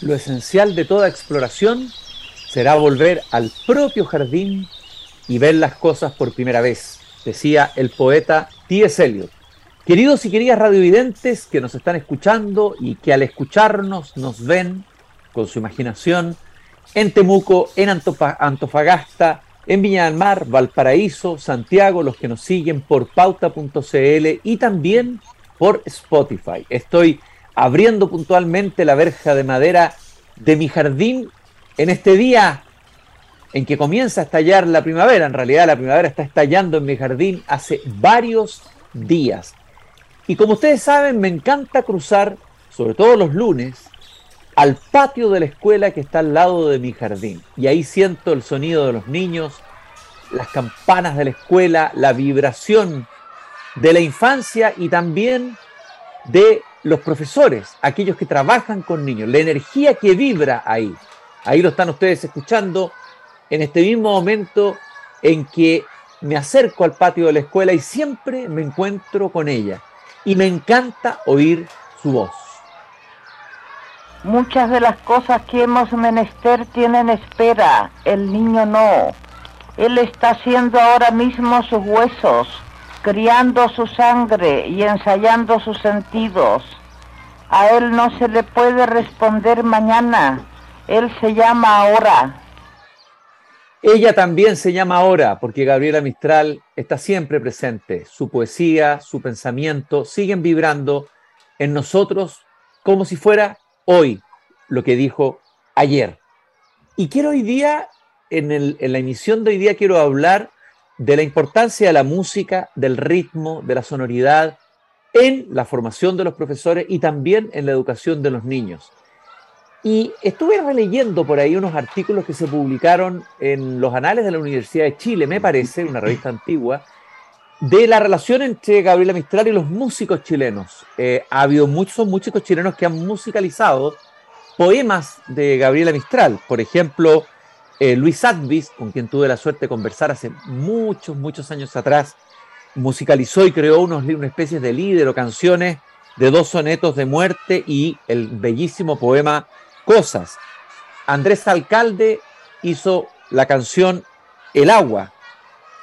lo esencial de toda exploración será volver al propio jardín y ver las cosas por primera vez, decía el poeta T.S. Eliot. Queridos y queridas radiovidentes que nos están escuchando y que al escucharnos nos ven con su imaginación en Temuco, en Antofagasta, en Viña del Mar, Valparaíso, Santiago, los que nos siguen por pauta.cl y también por Spotify. Estoy abriendo puntualmente la verja de madera de mi jardín en este día en que comienza a estallar la primavera. En realidad la primavera está estallando en mi jardín hace varios días. Y como ustedes saben, me encanta cruzar, sobre todo los lunes, al patio de la escuela que está al lado de mi jardín. Y ahí siento el sonido de los niños, las campanas de la escuela, la vibración de la infancia y también de los profesores, aquellos que trabajan con niños, la energía que vibra ahí. Ahí lo están ustedes escuchando en este mismo momento en que me acerco al patio de la escuela y siempre me encuentro con ella. Y me encanta oír su voz. Muchas de las cosas que hemos menester tienen espera, el niño no. Él está haciendo ahora mismo sus huesos, criando su sangre y ensayando sus sentidos. A él no se le puede responder mañana, él se llama ahora. Ella también se llama ahora, porque Gabriela Mistral está siempre presente. Su poesía, su pensamiento siguen vibrando en nosotros como si fuera hoy lo que dijo ayer. Y quiero hoy día, en, en la emisión de hoy día, quiero hablar de la importancia de la música, del ritmo, de la sonoridad en la formación de los profesores y también en la educación de los niños. Y estuve releyendo por ahí unos artículos que se publicaron en los anales de la Universidad de Chile, me parece, una revista antigua, de la relación entre Gabriela Mistral y los músicos chilenos. Eh, ha habido muchos músicos chilenos que han musicalizado poemas de Gabriela Mistral. Por ejemplo, eh, Luis Advis, con quien tuve la suerte de conversar hace muchos, muchos años atrás, musicalizó y creó unos, una especie de líder o canciones de dos sonetos de muerte y el bellísimo poema Cosas. Andrés Alcalde hizo la canción El agua.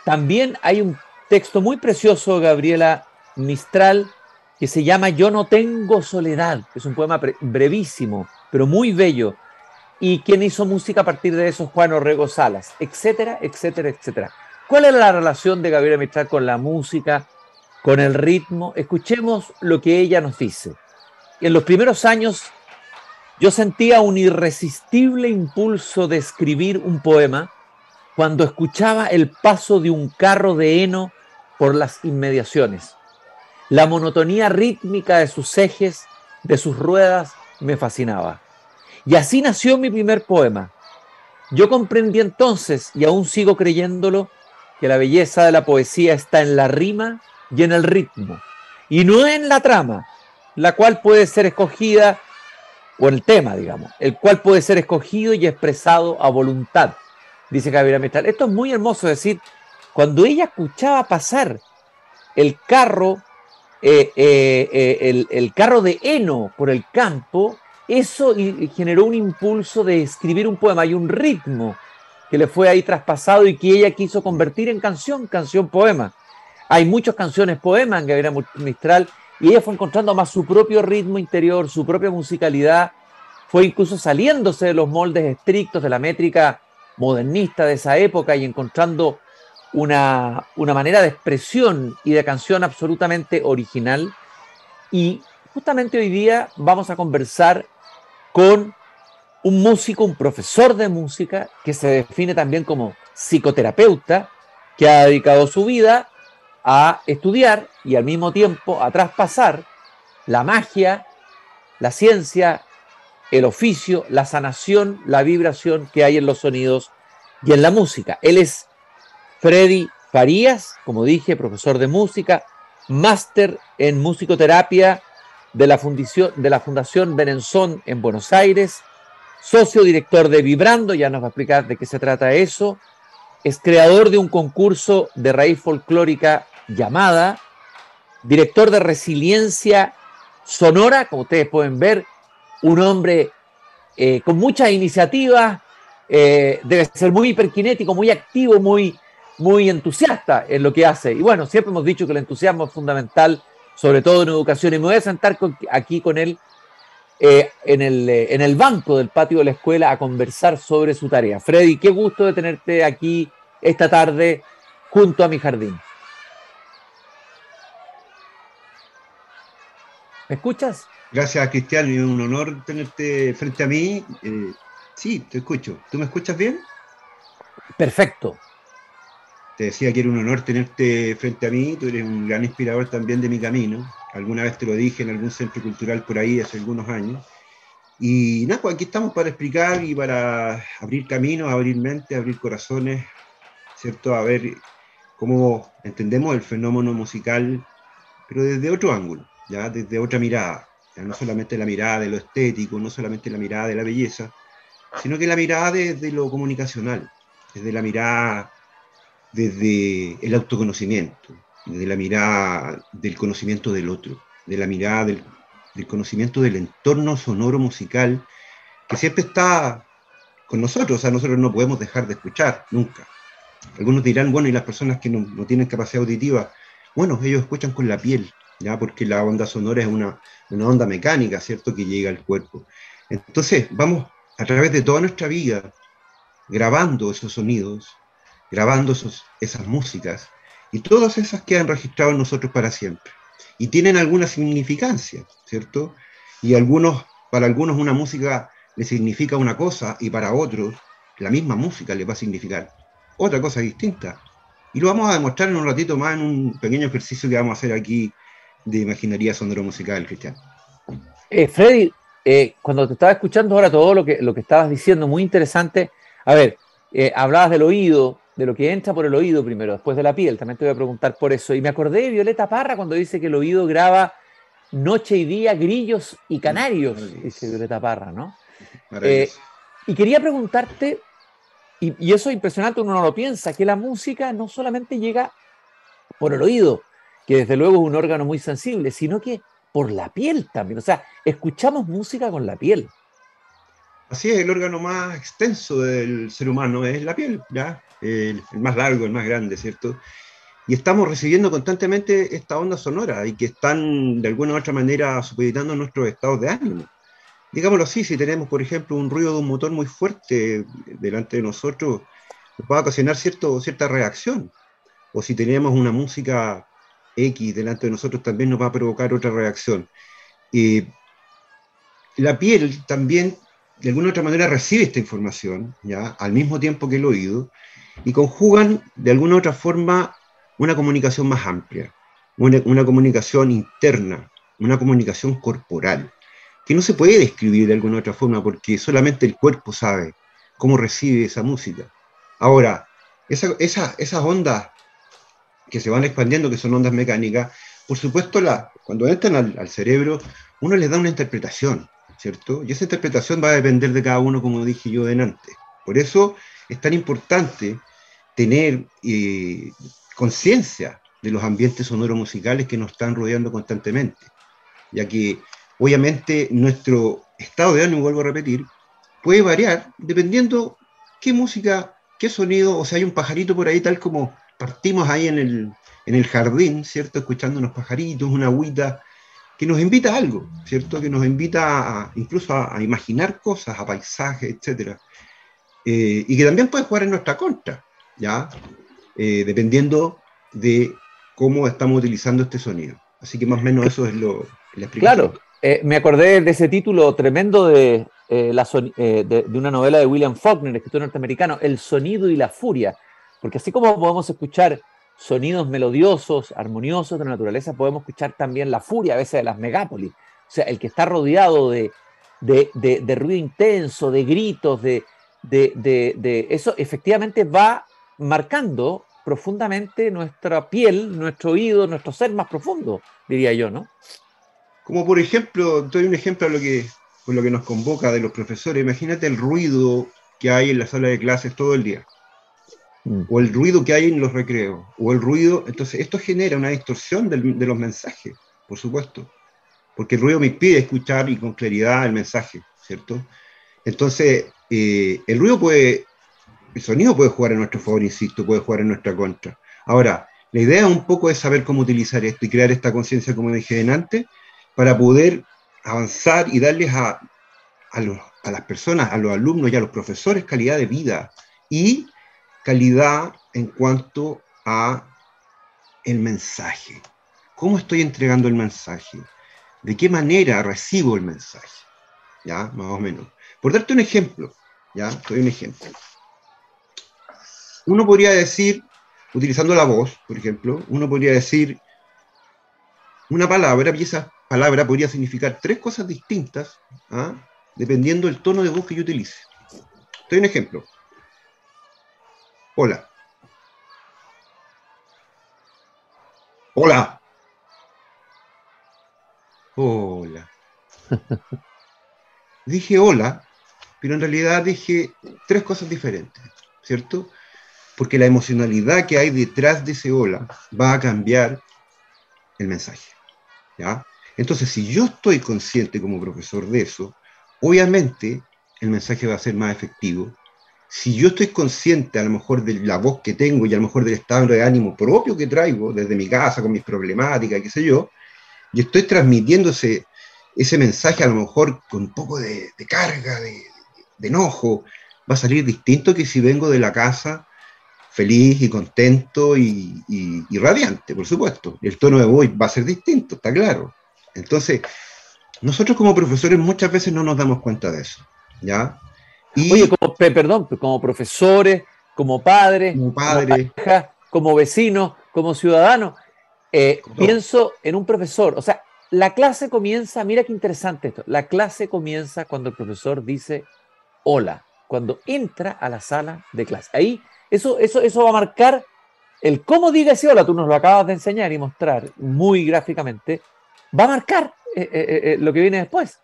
También hay un texto muy precioso, Gabriela Mistral, que se llama Yo no tengo soledad. Es un poema brevísimo, pero muy bello y quien hizo música a partir de eso, Juan Orrego Salas, etcétera, etcétera, etcétera. ¿Cuál es la relación de Gabriela Mistral con la música, con el ritmo? Escuchemos lo que ella nos dice. En los primeros años yo sentía un irresistible impulso de escribir un poema cuando escuchaba el paso de un carro de heno por las inmediaciones. La monotonía rítmica de sus ejes, de sus ruedas, me fascinaba. Y así nació mi primer poema. Yo comprendí entonces, y aún sigo creyéndolo, que la belleza de la poesía está en la rima y en el ritmo, y no en la trama, la cual puede ser escogida, o el tema, digamos, el cual puede ser escogido y expresado a voluntad, dice Gabriela Mistral. Esto es muy hermoso, decir, cuando ella escuchaba pasar el carro, eh, eh, eh, el, el carro de heno por el campo, eso generó un impulso de escribir un poema y un ritmo que le fue ahí traspasado y que ella quiso convertir en canción, canción poema. Hay muchas canciones poemas en Gabriela Mistral y ella fue encontrando más su propio ritmo interior, su propia musicalidad, fue incluso saliéndose de los moldes estrictos de la métrica modernista de esa época y encontrando una, una manera de expresión y de canción absolutamente original. Y justamente hoy día vamos a conversar con un músico, un profesor de música, que se define también como psicoterapeuta, que ha dedicado su vida a estudiar y al mismo tiempo a traspasar la magia, la ciencia, el oficio, la sanación, la vibración que hay en los sonidos y en la música. Él es Freddy Farías, como dije, profesor de música, máster en musicoterapia de la, fundición, de la Fundación Benenzón en Buenos Aires, socio director de Vibrando, ya nos va a explicar de qué se trata eso, es creador de un concurso de raíz folclórica llamada, director de Resiliencia Sonora, como ustedes pueden ver, un hombre eh, con muchas iniciativas, eh, debe ser muy hiperkinético, muy activo, muy, muy entusiasta en lo que hace. Y bueno, siempre hemos dicho que el entusiasmo es fundamental, sobre todo en educación. Y me voy a sentar aquí con él eh, en, el, en el banco del patio de la escuela a conversar sobre su tarea. Freddy, qué gusto de tenerte aquí esta tarde junto a mi jardín. ¿Me escuchas? Gracias, Cristian, es un honor tenerte frente a mí. Eh, sí, te escucho. ¿Tú me escuchas bien? Perfecto. Te decía que era un honor tenerte frente a mí. Tú eres un gran inspirador también de mi camino. Alguna vez te lo dije en algún centro cultural por ahí hace algunos años. Y nada, pues aquí estamos para explicar y para abrir caminos, abrir mente, abrir corazones, ¿cierto? A ver cómo entendemos el fenómeno musical, pero desde otro ángulo, ya desde otra mirada no solamente la mirada de lo estético, no solamente la mirada de la belleza, sino que la mirada desde lo comunicacional, desde la mirada desde el autoconocimiento, desde la mirada del conocimiento del otro, de la mirada del, conocimiento del entorno sonoro musical que siempre está con nosotros, o sea, nosotros no podemos dejar de escuchar, nunca. Algunos dirán, bueno, y las personas que no, no tienen capacidad auditiva, bueno, ellos escuchan con la piel, ¿ya? porque la onda sonora es una, onda mecánica, ¿cierto?, que llega al cuerpo. Entonces, vamos a través de toda nuestra vida grabando esos sonidos, grabando esos, esas músicas, y todas esas quedan registradas en nosotros para siempre. Y tienen alguna significancia, ¿cierto? Y algunos, para algunos una música le significa una cosa y para otros la misma música le va a significar otra cosa distinta. Y lo vamos a demostrar en un ratito más en un pequeño ejercicio que vamos a hacer aquí de imaginería sonoro musical, Cristian. Eh, Freddy, eh, cuando te estaba escuchando ahora todo lo que, lo que estabas diciendo, muy interesante. A ver, eh, hablabas del oído, de lo que entra por el oído primero, después de la piel. También te voy a preguntar por eso. Y me acordé de Violeta Parra cuando dice que el oído graba noche y día grillos y canarios, dice Violeta Parra, ¿no? y quería preguntarte, y, y, eso es impresionante, uno no lo piensa, que la música no solamente llega por el oído, que desde luego es un órgano muy sensible, sino que por la piel también. O sea, escuchamos música con la piel. Así es, el órgano más extenso del ser humano es la piel, ¿ya? El, más largo, el más grande, ¿cierto? Y estamos recibiendo constantemente esta onda sonora y que están de alguna u otra manera supeditando nuestros estados de ánimo. Digámoslo así, si tenemos, por ejemplo, un ruido de un motor muy fuerte delante de nosotros, nos va a ocasionar cierto, cierta reacción. O si tenemos una música X delante de nosotros también nos va a provocar otra reacción. la piel también, de alguna otra manera, recibe esta información, ¿ya? al mismo tiempo que el oído, y conjugan de alguna otra forma una comunicación más amplia, una, comunicación interna, una comunicación corporal, que no se puede describir de alguna otra forma porque solamente el cuerpo sabe cómo recibe esa música. Ahora, esa, esa, esas ondas que se van expandiendo, que son ondas mecánicas, por supuesto, la, cuando entran al, cerebro, uno les da una interpretación, ¿cierto? Y esa interpretación va a depender de cada uno, como dije yo delante. Por eso es tan importante tener eh, conciencia de los ambientes sonoros musicales que nos están rodeando constantemente, ya que obviamente nuestro estado de ánimo, vuelvo a repetir, puede variar dependiendo qué música, qué sonido, o sea, hay un pajarito por ahí tal como partimos ahí en el, en el jardín, ¿cierto? Escuchando unos pajaritos, una agüita, que nos invita a algo, ¿cierto? Que nos invita a, incluso a, imaginar cosas, a paisajes, etc. Eh, y que también puede jugar en nuestra contra, ¿ya? Eh, dependiendo de cómo estamos utilizando este sonido. Así que más o menos eso es lo, explicación. Claro, eh, me acordé de ese título tremendo de, la de, una novela de William Faulkner, escritor norteamericano, El sonido y la furia. Porque así como podemos escuchar sonidos melodiosos, armoniosos de la naturaleza, podemos escuchar también la furia a veces de las megápolis. O sea, el que está rodeado de, ruido intenso, de gritos, de, de, eso efectivamente va marcando profundamente nuestra piel, nuestro oído, nuestro ser más profundo, diría yo, ¿no? Como por ejemplo, doy un ejemplo a lo que, lo que nos convoca de los profesores. Imagínate el ruido que hay en la sala de clases todo el día. Mm. o el ruido que hay en los recreos, o el ruido, entonces esto genera una distorsión de los mensajes, por supuesto, porque el ruido me impide escuchar y con claridad el mensaje, ¿cierto? Entonces, eh, el ruido puede, el sonido puede jugar en nuestro favor, insisto, puede jugar en nuestra contra. Ahora, la idea un poco es saber cómo utilizar esto y crear esta conciencia, como dije antes, para poder avanzar y darles a, a, las personas, a los alumnos y a los profesores calidad de vida y calidad en cuanto a el mensaje. ¿Cómo estoy entregando el mensaje? ¿De qué manera recibo el mensaje? ¿Ya? Más o menos. Por darte un ejemplo, ¿ya? Un ejemplo. Uno podría decir, utilizando la voz, por ejemplo, uno podría decir una palabra y esa palabra podría significar tres cosas distintas, ¿ah? dependiendo del tono de voz que yo utilice. Doy un ejemplo. Hola. Hola. Hola. dije hola, pero en realidad dije tres cosas diferentes, ¿cierto? Porque la emocionalidad que hay detrás de ese hola va a cambiar el mensaje, ¿ya? Entonces, si yo estoy consciente como profesor de eso, obviamente el mensaje va a ser más efectivo. Si yo estoy consciente a lo mejor de la voz que tengo y a lo mejor del estado de ánimo propio que traigo desde mi casa con mis problemáticas, qué sé yo, y estoy transmitiendo ese, mensaje a lo mejor con un poco de, carga, de, enojo, va a salir distinto que si vengo de la casa feliz y contento y, radiante, por supuesto. El tono de voz va a ser distinto, está claro. Entonces, nosotros como profesores muchas veces no nos damos cuenta de eso, ¿ya? Oye, como, perdón, como profesores, como padres, como, padre. como, como vecinos, como ciudadanos, eh, pienso en un profesor, o sea, la clase comienza, mira qué interesante esto, la clase comienza cuando el profesor dice hola, cuando entra a la sala de clase. Ahí, eso, eso, eso va a marcar el cómo diga ese hola, tú nos lo acabas de enseñar y mostrar muy gráficamente, va a marcar eh, eh, lo que viene después.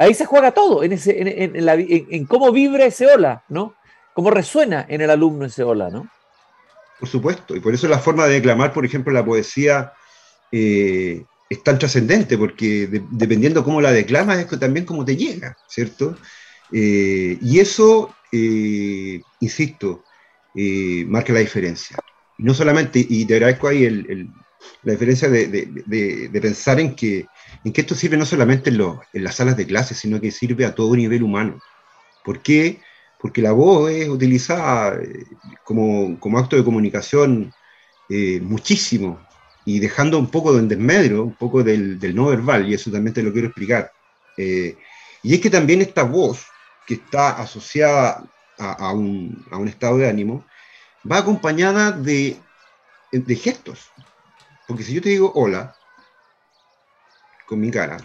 Ahí se juega todo, en, cómo vibra ese hola, ¿no? Cómo resuena en el alumno ese hola, ¿no? Por supuesto, y por eso la forma de declamar, por ejemplo, la poesía eh, es tan trascendente, porque dependiendo cómo la declamas, es también cómo te llega, ¿cierto? Eh, y eso, eh, insisto, marca la diferencia. No solamente, y te agradezco ahí la diferencia de, pensar en que, en que esto sirve no solamente en, en las salas de clases, sino que sirve a todo nivel humano. ¿Por qué? porque la voz es utilizada eh, como, acto de comunicación eh, muchísimo y dejando un poco de desmedro, un poco del, no verbal, y eso también te lo quiero explicar. Eh, y es que también esta voz, que está asociada a, un, estado de ánimo, va acompañada de, de gestos. Porque si yo te digo hola, con mi cara,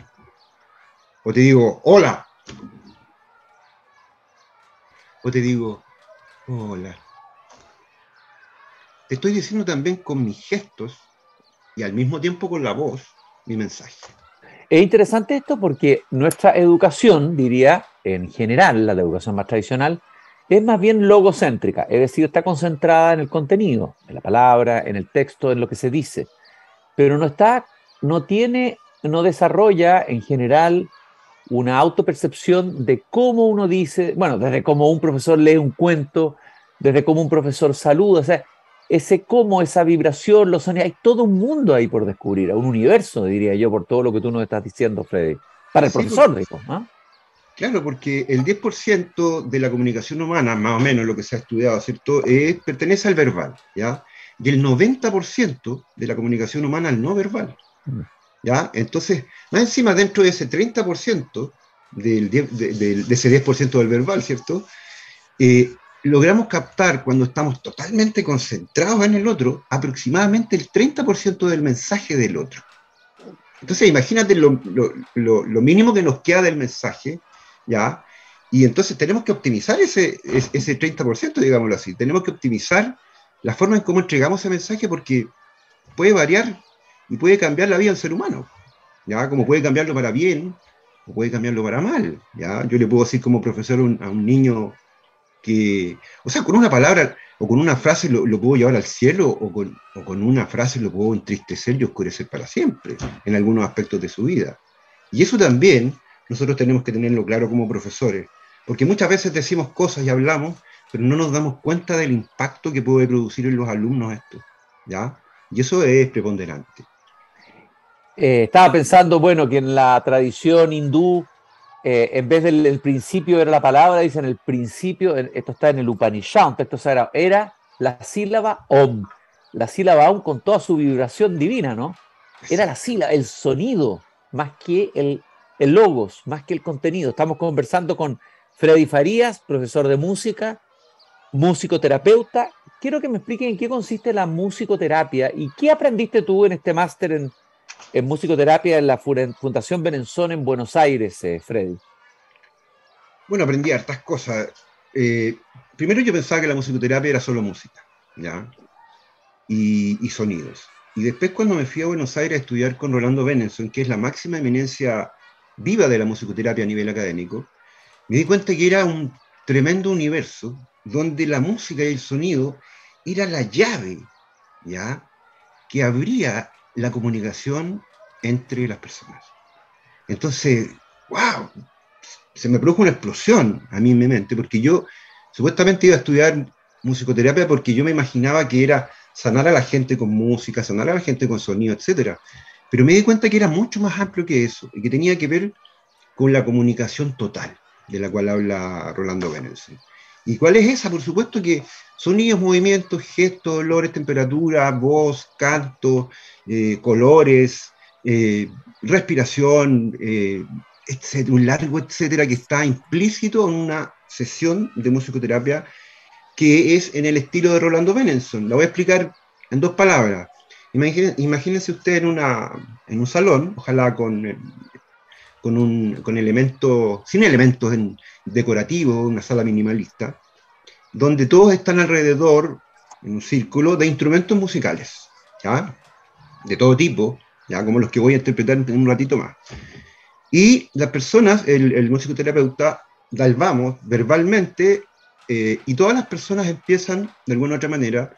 o te digo hola, o te digo, hola. Te estoy diciendo también con mis gestos y al mismo tiempo con la voz mi mensaje. Es interesante esto porque nuestra educación, diría, en general, la educación más tradicional, es más bien logocéntrica, es decir, está concentrada en el contenido, en la palabra, en el texto, en lo que se dice, pero no está, no tiene, no desarrolla en general una autopercepción de cómo uno dice, bueno, desde cómo un profesor lee un cuento, desde cómo un profesor saluda, o sea, ese cómo, esa vibración, los sonidos, hay todo un mundo ahí por descubrir, un universo, diría yo, por todo lo que tú nos estás diciendo, Freddy, para el profesor, digo. ¿ah? Claro, porque el 10% de la comunicación humana, más o menos lo que se ha estudiado, ¿cierto?, es, pertenece al verbal, ¿ya? Y el 90% de la comunicación humana al no verbal. ¿Ya? Entonces, más encima, dentro de ese 30% del, de, ese 10% del verbal, ¿cierto? Eh, logramos captar cuando estamos totalmente concentrados en el otro, aproximadamente el 30% del mensaje del otro. Entonces, imagínate lo, mínimo que nos queda del mensaje, ¿ya? Y entonces tenemos que optimizar ese, ese 30%, digámoslo así. Tenemos que optimizar la forma en cómo entregamos ese mensaje porque puede variar y puede cambiar la vida del ser humano, ¿ya? Como puede cambiarlo para bien o puede cambiarlo para mal, ¿ya? Yo le puedo decir como profesor a un niño que, o sea, con una palabra o con una frase lo, puedo llevar al cielo o con, o con, una frase lo puedo entristecer y oscurecer para siempre en algunos aspectos de su vida. Y eso también nosotros tenemos que tenerlo claro como profesores, Porque muchas veces decimos cosas y hablamos, pero no nos damos cuenta del impacto que puede producir en los alumnos esto, ¿ya? Y eso es preponderante. Eh, estaba pensando, bueno, que en la tradición hindú, eh, en vez del principio era la palabra, dicen el principio, esto está en el Upanishad, un texto sagrado, era la sílaba Om, la sílaba Om con toda su vibración divina, ¿no? Era la sílaba, el sonido, más que el, el logos, más que el contenido. Estamos conversando con Freddy Farías, profesor de música, musicoterapeuta. Quiero que me expliquen en qué consiste la musicoterapia y qué aprendiste tú en este máster en, musicoterapia en la Fundación Benenzón en Buenos Aires, eh, Freddy. Bueno, aprendí hartas cosas. Eh, primero yo pensaba que la musicoterapia era solo música, ¿ya? Y, y, sonidos. Y después cuando me fui a Buenos Aires a estudiar con Rolando Benenson, que es la máxima eminencia viva de la musicoterapia a nivel académico, me di cuenta que era un tremendo universo donde la música y el sonido era la llave, ¿ya? Que abría la comunicación entre las personas. Entonces, wow, se me produjo una explosión a mí en mi mente, porque yo supuestamente iba a estudiar musicoterapia porque yo me imaginaba que era sanar a la gente con música, sanar a la gente con sonido, etc. Pero me di cuenta que era mucho más amplio que eso y que tenía que ver con la comunicación total de la cual habla Rolando Benenson. ¿Y cuál es esa? Por supuesto que sonidos, movimientos, gestos, olores, temperatura, voz, canto, eh, colores, eh, respiración, eh, un largo etcétera, que está implícito en una sesión de musicoterapia que es en el estilo de Rolando Benenson. La voy a explicar en dos palabras. Imagínense, usted en, una, en un salón, ojalá con con, un, con elementos, sin elementos decorativos, una sala minimalista, donde todos están alrededor, en un círculo, de instrumentos musicales, de todo tipo, ya como los que voy a interpretar en un ratito más. Y las personas, el, el musicoterapeuta da vamos verbalmente, eh, y todas las personas empiezan, de alguna u otra manera,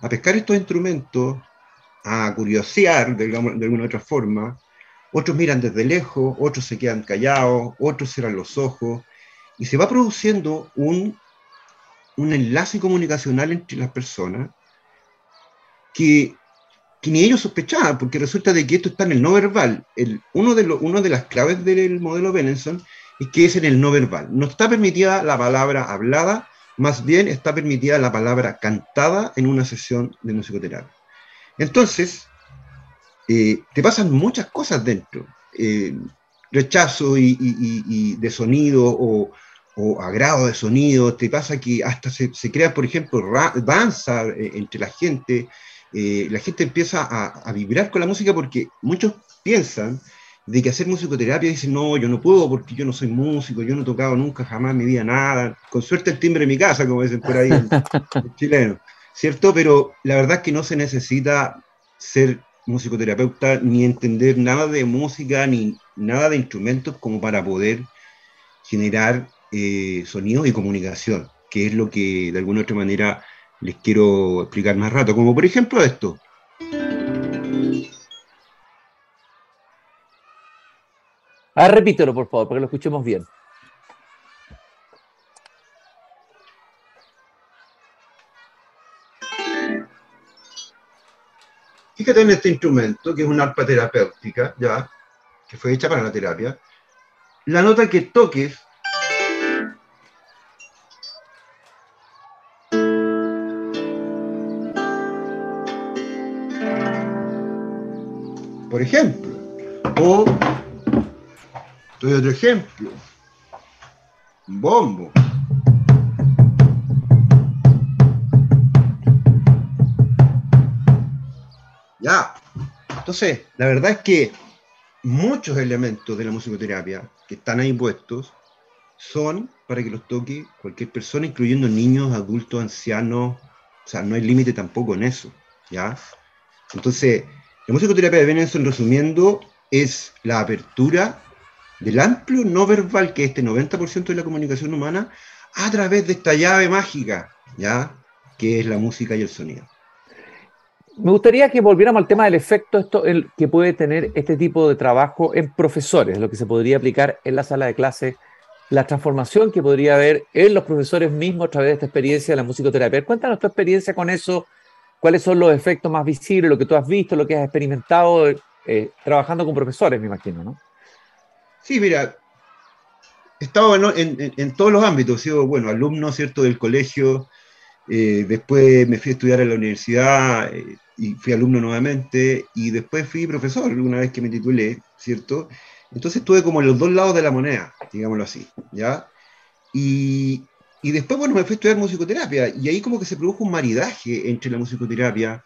a pescar estos instrumentos, a curiosear, de, de alguna u otra forma, otros miran desde lejos, otros se quedan callados, otros cierran los ojos, y se va produciendo un, un enlace comunicacional entre las personas que, ni ellos sospechaban, porque resulta de que esto está en el no verbal. El, uno, de uno de las claves del modelo Benenson es que es en el no verbal. No está permitida la palabra hablada, más bien está permitida la palabra cantada en una sesión de musicoterapia. Entonces, eh, te pasan muchas cosas dentro. Eh, rechazo y, de sonido o, agrado de sonido, te pasa que hasta se, crea, por ejemplo, danza eh, entre la gente, la gente empieza a, vibrar con la música porque muchos piensan de que hacer musicoterapia dicen, no, yo no puedo porque yo no soy músico, yo no he tocado nunca jamás en mi vida nada, con suerte el timbre de mi casa, como dicen por ahí en chileno, ¿cierto? Pero la verdad es que no se necesita ser musicoterapeuta ni entender nada de música ni nada de instrumentos como para poder generar eh, sonidos y comunicación, que es lo que de alguna otra manera les quiero explicar más rato, como por ejemplo esto. Ah, repítelo, por favor, para que lo escuchemos bien. Fíjate en este instrumento, que es una arpa terapéutica, ya, que fue hecha para la terapia. La nota que toques ejemplo, o doy otro ejemplo, un bombo. Ya. Entonces, la verdad es que muchos elementos de la musicoterapia que están ahí puestos son para que los toque cualquier persona, incluyendo niños, adultos, ancianos. O sea, no hay límite tampoco en eso. ¿ya? Entonces, la musicoterapia de Benenson, resumiendo, es la apertura del amplio no verbal, que es este 90% de la comunicación humana, a través de esta llave mágica, ¿ya? que es la música y el sonido. Me gustaría que volviéramos al tema del efecto esto, que puede tener este tipo de trabajo en profesores, lo que se podría aplicar en la sala de clase la transformación que podría haber en los profesores mismos a través de esta experiencia de la musicoterapia. Cuéntanos tu experiencia con eso, cuáles son los efectos más visibles, lo que tú has visto, lo que has experimentado eh, trabajando con profesores, me imagino, ¿no? Sí, mira, he estado en, todos los ámbitos, he sido, bueno, alumno, ¿cierto?, del colegio, eh, después me fui a estudiar a la universidad eh, y fui alumno nuevamente, y después fui profesor una vez que me titulé, ¿cierto? Entonces estuve como en los dos lados de la moneda, digámoslo así, ¿ya? Y, y después, bueno, me fui a estudiar musicoterapia, y ahí como que se produjo un maridaje entre la musicoterapia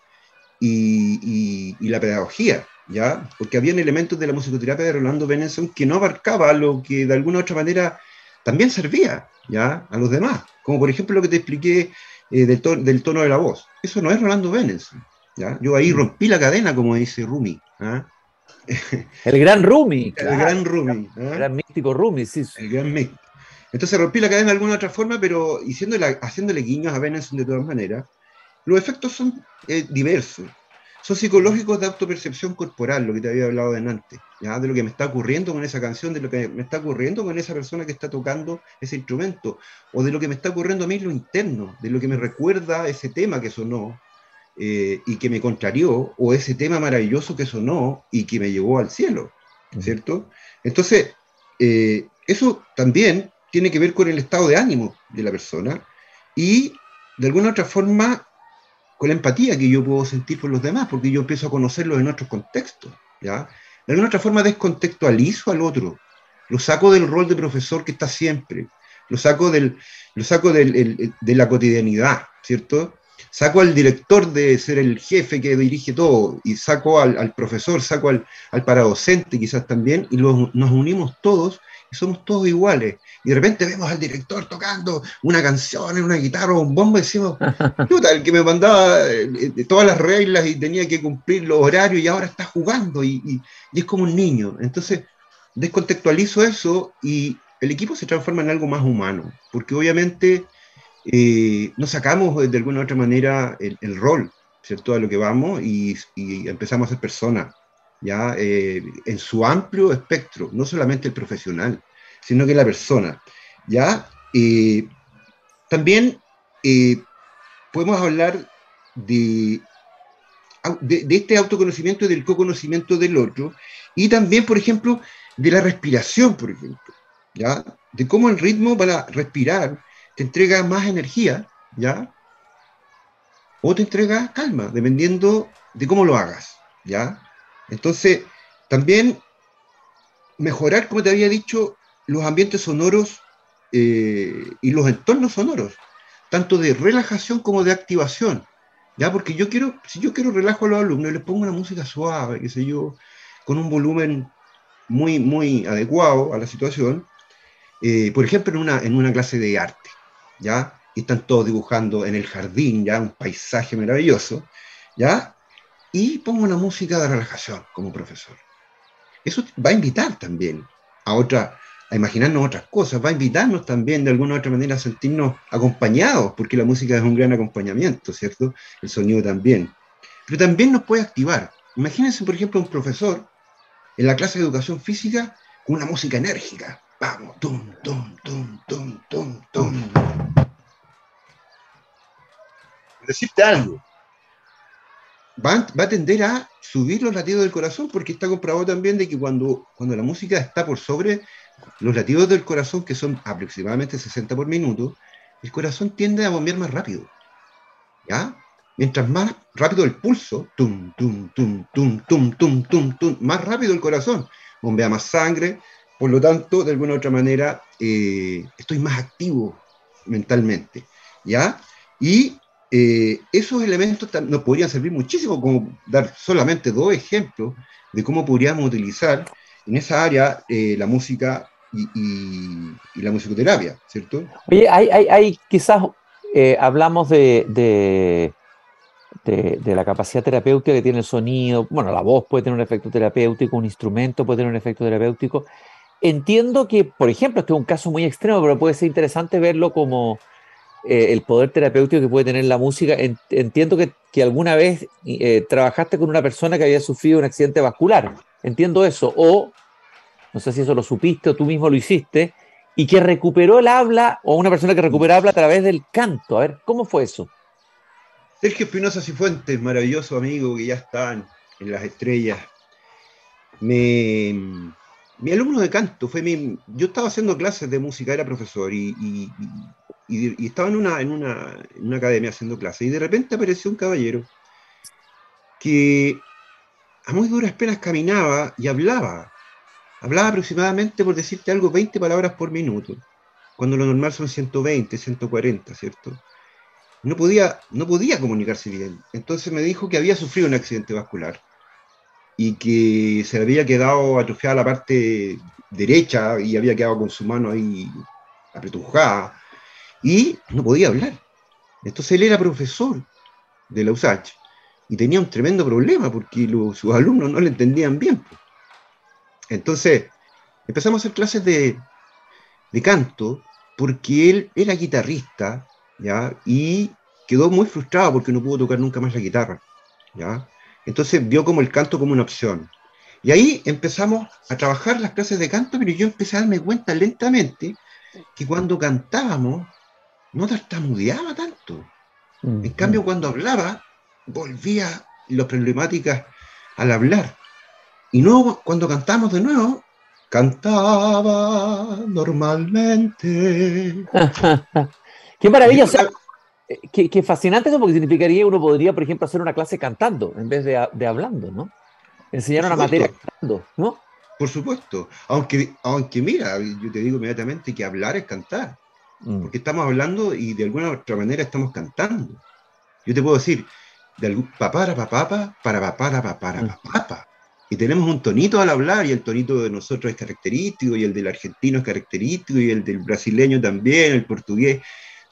y, y, la pedagogía, ¿ya? Porque habían elementos de la musicoterapia de Rolando Benenson que no abarcaba lo que de alguna u otra manera también servía, ¿ya? A los demás, como por ejemplo lo que te expliqué eh, del, del, tono de la voz. Eso no es Rolando Benenson, ¿ya? Yo ahí mm. rompí la cadena, como dice Rumi, ¿ah? El gran Rumi. El gran Rumi. ¿eh? El gran místico Rumi, sí. El gran místico. Entonces rompí la cadena de alguna otra forma, pero haciéndole guiños a Benenson de todas maneras. Los efectos son eh, diversos. Son psicológicos de autopercepción corporal, lo que te había hablado de antes, ¿ya? de lo que me está ocurriendo con esa canción, de lo que me está ocurriendo con esa persona que está tocando ese instrumento, o de lo que me está ocurriendo a mí en lo interno, de lo que me recuerda ese tema que sonó, eh, y que me contrarió, o ese tema maravilloso que sonó y que me llevó al cielo, ¿cierto? Entonces, eh, eso también tiene que ver con el estado de ánimo de la persona y de alguna otra forma con la empatía que yo puedo sentir por los demás, porque yo empiezo a conocerlos en otros contextos, ¿ya? De alguna otra forma descontextualizo al otro, lo saco del rol de profesor que está siempre, lo saco, del, lo saco del, de la cotidianidad, ¿cierto? Saco al director de ser el jefe que dirige todo, y saco al, profesor, saco al, al, paradocente quizás también, y nos unimos todos y somos todos iguales. Y de repente vemos al director tocando una canción en una guitarra o un bombo y decimos, puta, el que me mandaba eh, todas las reglas y tenía que cumplir los horarios y ahora está jugando y, y, y es como un niño. Entonces, descontextualizo eso y el equipo se transforma en algo más humano, porque obviamente eh, nos sacamos de alguna u otra manera el, rol, ¿cierto? A lo que vamos y, empezamos a ser personas, ¿ya? Eh, en su amplio espectro, no solamente el profesional, sino que la persona, ¿ya? Eh, también podemos hablar de, de, de, este autoconocimiento y del co-conocimiento del otro, y también, por ejemplo, de la respiración, por ejemplo, ¿ya? De cómo el ritmo para respirar te entrega más energía, ¿ya? O te entrega calma, dependiendo de cómo lo hagas, ¿ya? Entonces, también mejorar, como te había dicho, los ambientes sonoros eh, y los entornos sonoros, tanto de relajación como de activación, ¿ya? Porque yo quiero, si yo quiero relajo a los alumnos, les pongo una música suave, qué sé yo, con un volumen muy, muy adecuado a la situación, eh, por ejemplo, en una, en una clase de arte, ¿ya? Y están todos dibujando en el jardín, ¿ya? Un paisaje maravilloso, ¿ya? Y pongo una música de relajación como profesor. Eso va a invitar también a otra, a imaginarnos otras cosas, va a invitarnos también de alguna u otra manera a sentirnos acompañados, porque la música es un gran acompañamiento, ¿cierto? El sonido también. Pero también nos puede activar. Imagínense, por ejemplo, un profesor en la clase de educación física con una música enérgica, Vamos, tum, tum, tum, tum, tum, tum. Decirte algo. Va, a tender a subir los latidos del corazón porque está comprobado también de que cuando, cuando la música está por sobre los latidos del corazón, que son aproximadamente 60 por minuto, el corazón tiende a bombear más rápido. ¿Ya? Mientras más rápido el pulso, tum, tum, tum, tum, tum, tum, tum, tum, más rápido el corazón, bombea más sangre, por lo tanto, de alguna u otra manera, eh, estoy más activo mentalmente, ¿ya? Y eh, esos elementos nos podrían servir muchísimo, como dar solamente dos ejemplos de cómo podríamos utilizar en esa área eh, la música y, la musicoterapia, ¿cierto? Oye, hay, hay, quizás hablamos de, de, la capacidad terapéutica que tiene el sonido, bueno, la voz puede tener un efecto terapéutico, un instrumento puede tener un efecto terapéutico, Entiendo que, por ejemplo, este es un caso muy extremo, pero puede ser interesante verlo como eh, el poder terapéutico que puede tener la música. entiendo que, alguna vez eh, trabajaste con una persona que había sufrido un accidente vascular. Entiendo eso. O, no sé si eso lo supiste o tú mismo lo hiciste, y que recuperó el habla, o una persona que recupera habla a través del canto. A ver, ¿cómo fue eso? Sergio Espinosa Cifuentes, maravilloso amigo que ya está en, las estrellas. Mi alumno de canto fue mi. Yo estaba haciendo clases de música, era profesor, y, estaba en una, en, una, en una academia haciendo clases, y de repente apareció un caballero que a muy duras penas caminaba y hablaba Hablaba aproximadamente, por decirte algo, 20 palabras por minuto, cuando lo normal son 120, 140, ¿cierto? No podía, no podía comunicarse bien. Entonces me dijo que había sufrido un accidente vascular y que se había quedado atrofiada la parte derecha y había quedado con su mano ahí apretujada y no podía hablar. Entonces él era profesor de la USACH y tenía un tremendo problema porque sus alumnos no le entendían bien. Entonces, empezamos a hacer clases de, canto porque él era guitarrista, ¿ya? Y quedó muy frustrado porque no pudo tocar nunca más la guitarra, ¿ya? Entonces vio como el canto como una opción. Y ahí empezamos a trabajar las clases de canto, pero yo empecé a darme cuenta lentamente que cuando cantábamos no tartamudeaba tanto. En cambio, cuando hablaba, volvía las problemáticas al hablar. Y luego, cuando cantamos de nuevo, cantaba normalmente. qué maravilla, eh, qué, fascinante eso, porque significaría uno podría, por ejemplo, hacer una clase cantando en vez de, hablando, ¿no? Enseñar una materia cantando, ¿no? Por supuesto, aunque, aunque mira, yo te digo inmediatamente que hablar es cantar, mm. porque estamos hablando y de alguna otra manera estamos cantando. Yo te puedo decir, de algún papara papapa, para papara papara mm. papapa. Y tenemos un tonito al hablar, y el tonito de nosotros es característico, y el del argentino es característico, y el del brasileño también, el portugués.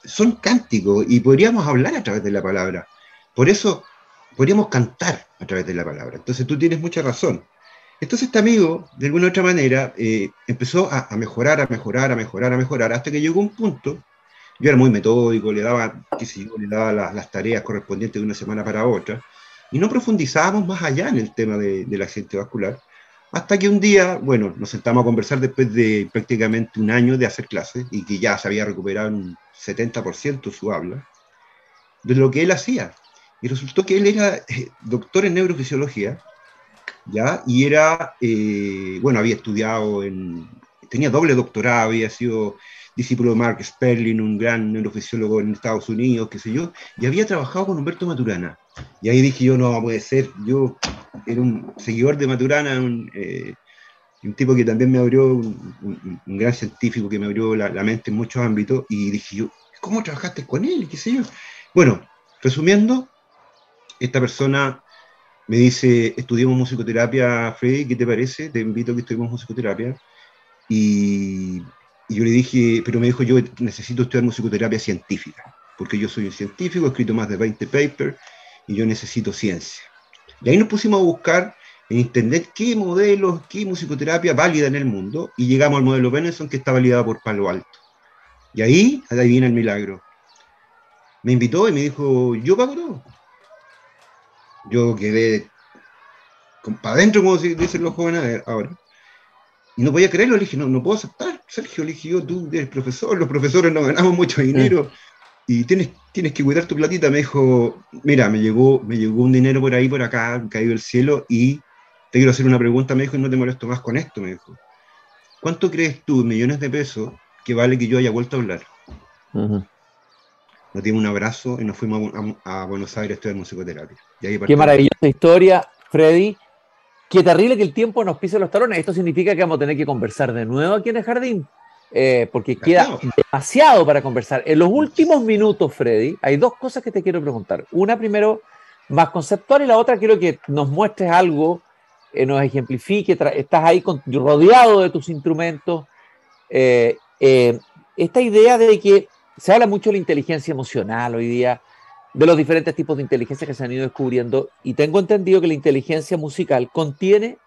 Son cánticos, y podríamos hablar a través de la palabra. Por eso, podríamos cantar a través de la palabra. Entonces tú tienes mucha razón. Entonces este amigo, de alguna u otra manera, eh, empezó a, mejorar, a mejorar, a mejorar, a mejorar, hasta que llegó un punto, yo era muy metódico, le daba, le daba las tareas correspondientes de una semana para otra, y no profundizábamos más allá en el tema de, del accidente vascular, hasta que un día, bueno, nos sentamos a conversar después de prácticamente un año de hacer clases y que ya se había recuperado un 70% su habla, de lo que él hacía. Y resultó que él era eh, doctor en neurofisiología, ¿ya? Y era, eh, bueno, había estudiado en, tenía doble doctorado, había sido discípulo de Mark Sperling, un gran neurofisiólogo en Estados Unidos, qué sé yo, y había trabajado con Humberto Maturana. Y ahí dije yo, no puede ser, yo era un seguidor de Maturana, un, eh, tipo que también me abrió, un, gran científico que me abrió la, mente en muchos ámbitos, y dije yo, ¿cómo trabajaste con él? ¿Qué sé yo? Bueno, resumiendo, esta persona me dice, estudiamos musicoterapia, Freddy, ¿qué te parece? Te invito a que estudiemos musicoterapia. Y y yo le dije, pero me dijo, yo necesito estudiar musicoterapia científica, porque yo soy un científico, he escrito más de 20 papers y yo necesito ciencia. Y ahí nos pusimos a buscar en internet qué modelos, qué musicoterapia válida en el mundo, y llegamos al modelo Benenson que está validado por Palo Alto. Y ahí, ahí viene el milagro. Me invitó y me dijo, yo pago todo. Yo quedé para adentro, como dicen los jóvenes ahora. Y no podía creerlo, le dije, no, no puedo aceptar. Sergio, le dije yo, tú eres profesor, los profesores no ganamos mucho dinero y tienes, tienes que cuidar tu platita. Me dijo, mira, me llegó, me llegó un dinero por ahí, por acá, caído del cielo y te quiero hacer una pregunta, me dijo, y no te molesto más con esto, me dijo. ¿Cuánto crees tú, millones de pesos, que vale que yo haya vuelto a hablar? Nos dimos un abrazo y nos fuimos a, Buenos Aires a estudiar musicoterapia. Qué maravillosa historia, Freddy. Qué terrible que el tiempo nos pise los talones. Esto significa que vamos a tener que conversar de nuevo aquí en el jardín, eh, porque queda demasiado para conversar. En los últimos minutos, Freddy, hay dos cosas que te quiero preguntar. Una primero más conceptual y la otra quiero que nos muestres algo, eh, nos ejemplifique, estás ahí rodeado de tus instrumentos. Eh, esta idea de que se habla mucho de la inteligencia emocional hoy día, de los diferentes tipos de inteligencia que se han ido descubriendo y tengo entendido que la inteligencia musical contiene,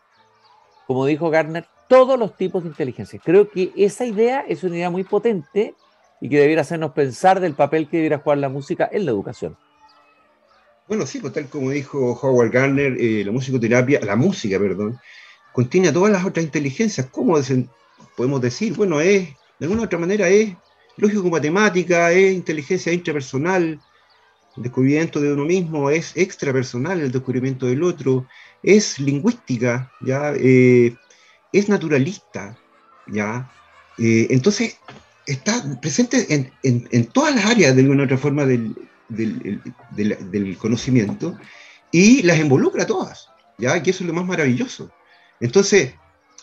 como dijo Gardner, todos los tipos de inteligencia. Creo que esa idea es una idea muy potente y que debiera hacernos pensar del papel que debiera jugar la música en la educación. Bueno, sí, pues tal como dijo Howard Gardner, eh, la musicoterapia, la música, perdón, contiene todas las otras inteligencias. ¿Cómo podemos decir? Bueno, es de alguna u otra manera es lógico-matemática, es inteligencia intrapersonal, el descubrimiento de uno mismo, es extrapersonal el descubrimiento del otro, es lingüística, ¿ya? Eh, es naturalista, ¿ya? Eh, entonces, está presente en, todas las áreas de alguna otra forma del, conocimiento y las involucra todas, ¿ya? Que eso es lo más maravilloso. Entonces,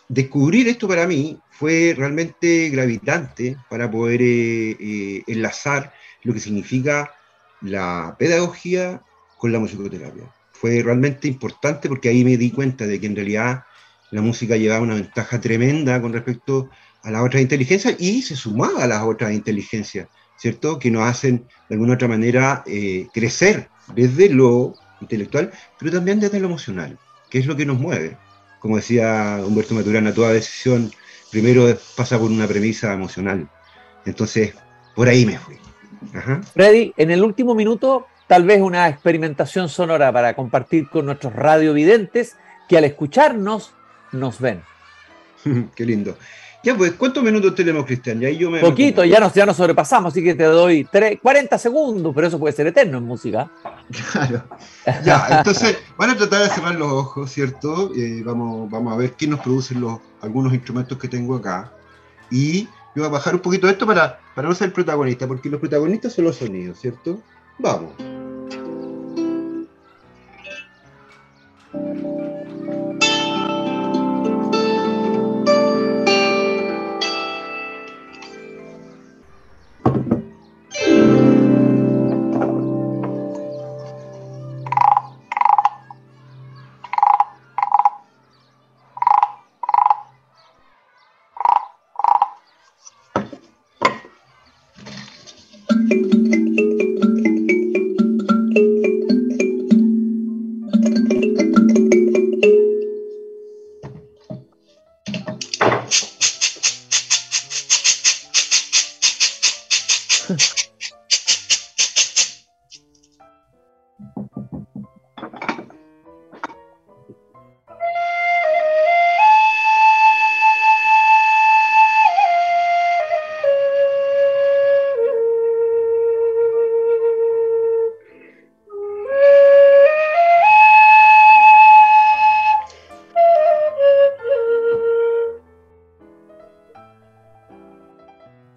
descubrir esto para mí fue realmente gravitante para poder eh, enlazar lo que significa la pedagogía con la musicoterapia. Fue realmente importante porque ahí me di cuenta de que en realidad la música llevaba una ventaja tremenda con respecto a las otras inteligencias y se sumaba a las otras inteligencias, ¿cierto? Que nos hacen de alguna otra manera eh, crecer desde lo intelectual, pero también desde lo emocional, que es lo que nos mueve. Como decía Humberto Maturana, toda decisión primero pasa por una premisa emocional. Entonces, por ahí me fui. Freddy, en el último minuto, tal vez una experimentación sonora para compartir con nuestros radiovidentes que al escucharnos nos ven. Qué lindo. Ya, pues, ¿cuántos minutos tenemos, Cristian? Ya yo me Poquito, ya nos, ya nos sobrepasamos, así que te doy 40 segundos, pero eso puede ser eterno en música. Claro. Ya, entonces, van a tratar de cerrar los ojos, ¿cierto? Eh, vamos, vamos a ver qué nos producen los, algunos instrumentos que tengo acá. Y yo voy a bajar un poquito esto para, para no ser protagonista, porque los protagonistas son los sonidos, ¿cierto? Vamos.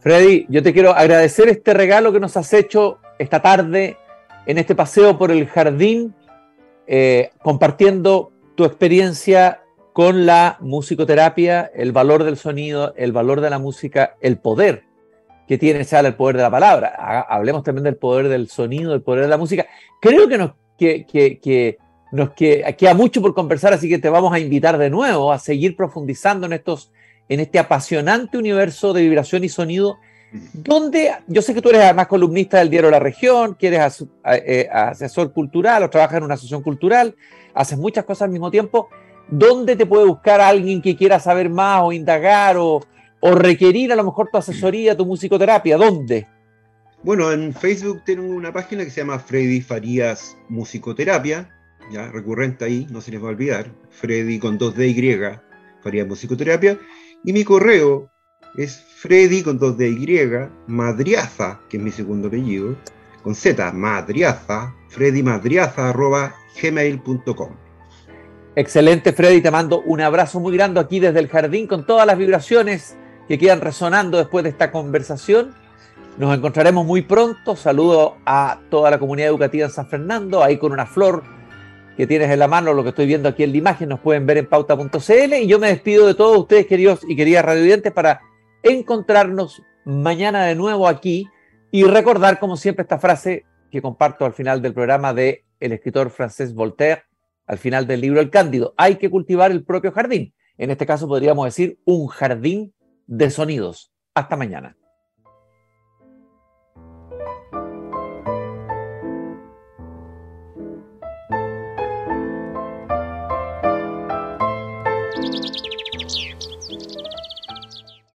Freddy, yo te quiero agradecer este regalo que nos has hecho esta tarde en este paseo por el jardín, eh, compartiendo tu experiencia con la musicoterapia, el valor del sonido, el valor de la música, el poder que tiene el poder de la palabra. Hablemos también del poder del sonido, del poder de la música. Creo que nos, que, nos queda mucho por conversar, así que te vamos a invitar de nuevo a seguir profundizando en estos en este apasionante universo de vibración y sonido, donde yo sé que tú eres además columnista del diario La Región, que eres eh, asesor cultural o trabajas en una asociación cultural, haces muchas cosas al mismo tiempo. ¿Dónde te puede buscar alguien que quiera saber más o indagar o, requerir a lo mejor tu asesoría, tu musicoterapia? ¿Dónde? Bueno, en Facebook tengo una página que se llama Freddy Farías Musicoterapia, ya recurrente ahí, no se les va a olvidar, Freddy con dos D Y, Farías Musicoterapia. Y mi correo es Freddy con dos de Y, Madriaza, que es mi segundo apellido, con Z, Madriaza, Madriaza, arroba gmail.com. Excelente, Freddy. Te mando un abrazo muy grande aquí desde el jardín con todas las vibraciones que quedan resonando después de esta conversación. Nos encontraremos muy pronto. Saludo a toda la comunidad educativa en San Fernando, ahí con una flor que tienes en la mano, lo que estoy viendo aquí en la imagen, nos pueden ver en pauta.cl y yo me despido de todos ustedes, queridos y queridas radiovidentes, para encontrarnos mañana de nuevo aquí y recordar, como siempre, esta frase que comparto al final del programa de el escritor francés Voltaire, al final del libro El Cándido. Hay que cultivar el propio jardín. En este caso podríamos decir un jardín de sonidos. Hasta mañana.